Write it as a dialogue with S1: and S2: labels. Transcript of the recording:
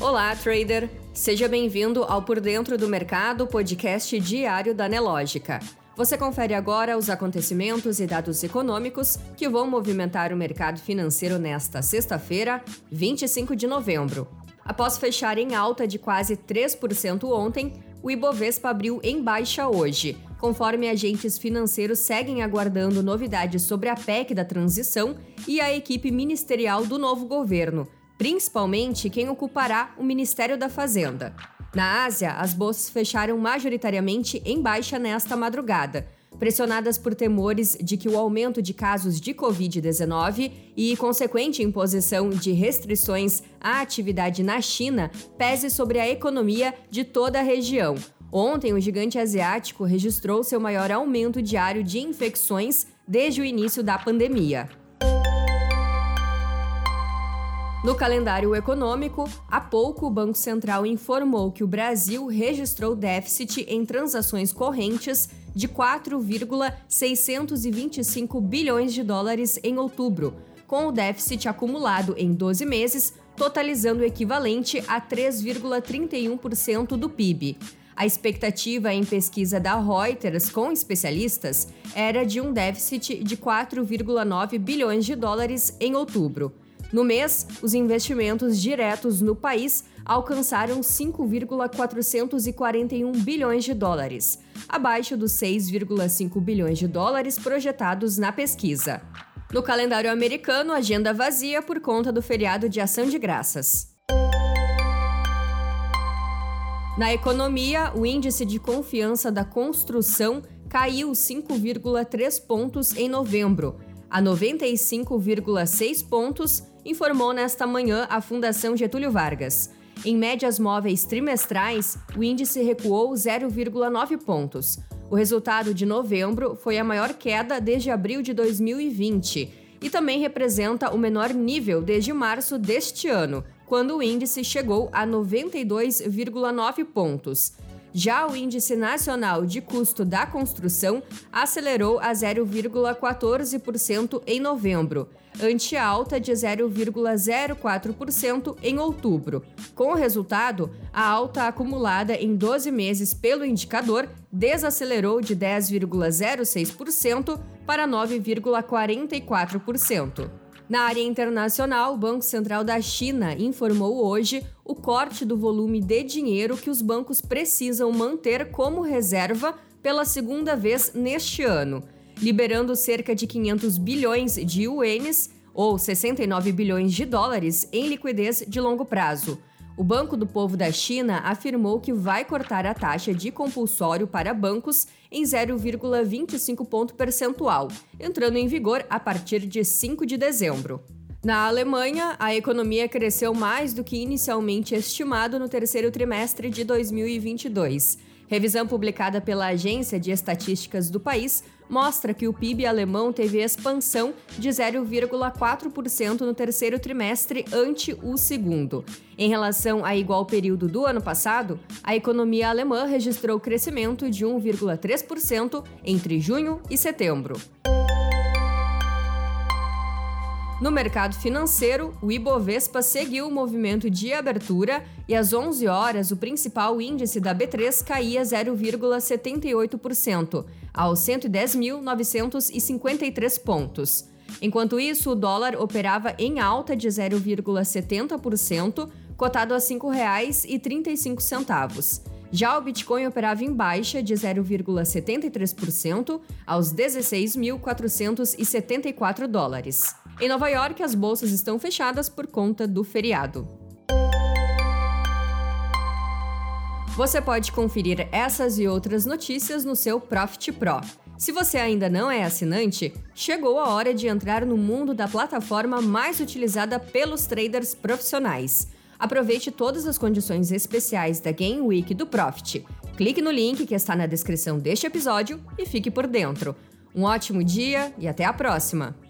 S1: Olá, trader! Seja bem-vindo ao Por Dentro do Mercado, podcast diário da Nelógica. Você confere agora os acontecimentos e dados econômicos que vão movimentar o mercado financeiro nesta sexta-feira, 25 de novembro. Após fechar em alta de quase 3% ontem, o Ibovespa abriu em baixa hoje, conforme agentes financeiros seguem aguardando novidades sobre a PEC da transição e a equipe ministerial do novo governo, principalmente quem ocupará o Ministério da Fazenda. Na Ásia, as bolsas fecharam majoritariamente em baixa nesta madrugada, pressionadas por temores de que o aumento de casos de Covid-19 e consequente imposição de restrições à atividade na China pese sobre a economia de toda a região. Ontem, o gigante asiático registrou seu maior aumento diário de infecções desde o início da pandemia. No calendário econômico, há pouco o Banco Central informou que o Brasil registrou déficit em transações correntes de 4,625 bilhões de dólares em outubro, com o déficit acumulado em 12 meses, totalizando o equivalente a 3,31% do PIB. A expectativa em pesquisa da Reuters com especialistas era de um déficit de 4,9 bilhões de dólares em outubro. No mês, os investimentos diretos no país alcançaram 5,441 bilhões de dólares, abaixo dos 6,5 bilhões de dólares projetados na pesquisa. No calendário americano, agenda vazia por conta do feriado de Ação de Graças. Na economia, o índice de confiança da construção caiu 5,3 pontos em novembro, a 95,6 pontos informou nesta manhã a Fundação Getúlio Vargas. Em médias móveis trimestrais, o índice recuou 0,9 pontos. O resultado de novembro foi a maior queda desde abril de 2020 e também representa o menor nível desde março deste ano, quando o índice chegou a 92,9 pontos. Já o Índice Nacional de Custo da Construção acelerou a 0,14% em novembro, ante alta de 0,04% em outubro. Com o resultado, a alta acumulada em 12 meses pelo indicador desacelerou de 10,06% para 9,44%. Na área internacional, o Banco Central da China informou hoje o corte do volume de dinheiro que os bancos precisam manter como reserva pela segunda vez neste ano, liberando cerca de 500 bilhões de ienes ou 69 bilhões de dólares em liquidez de longo prazo. O Banco do Povo da China afirmou que vai cortar a taxa de compulsório para bancos em 0,25 ponto percentual, entrando em vigor a partir de 5 de dezembro. Na Alemanha, a economia cresceu mais do que inicialmente estimado no terceiro trimestre de 2022. Revisão publicada pela Agência de Estatísticas do país mostra que o PIB alemão teve expansão de 0,4% no terceiro trimestre ante o segundo. Em relação a igual período do ano passado, a economia alemã registrou crescimento de 1,3% entre junho e setembro. No mercado financeiro, o Ibovespa seguiu o movimento de abertura e às 11 horas o principal índice da B3 caía 0,78%, aos 110.953 pontos. Enquanto isso, o dólar operava em alta de 0,70%, cotado a R$ 5,35. Já o Bitcoin operava em baixa de 0,73% aos 16.474 dólares. Em Nova York, as bolsas estão fechadas por conta do feriado. Você pode conferir essas e outras notícias no seu Profit Pro. Se você ainda não é assinante, chegou a hora de entrar no mundo da plataforma mais utilizada pelos traders profissionais. Aproveite todas as condições especiais da Game Week do Profit. Clique no link que está na descrição deste episódio e fique por dentro. Um ótimo dia e até a próxima!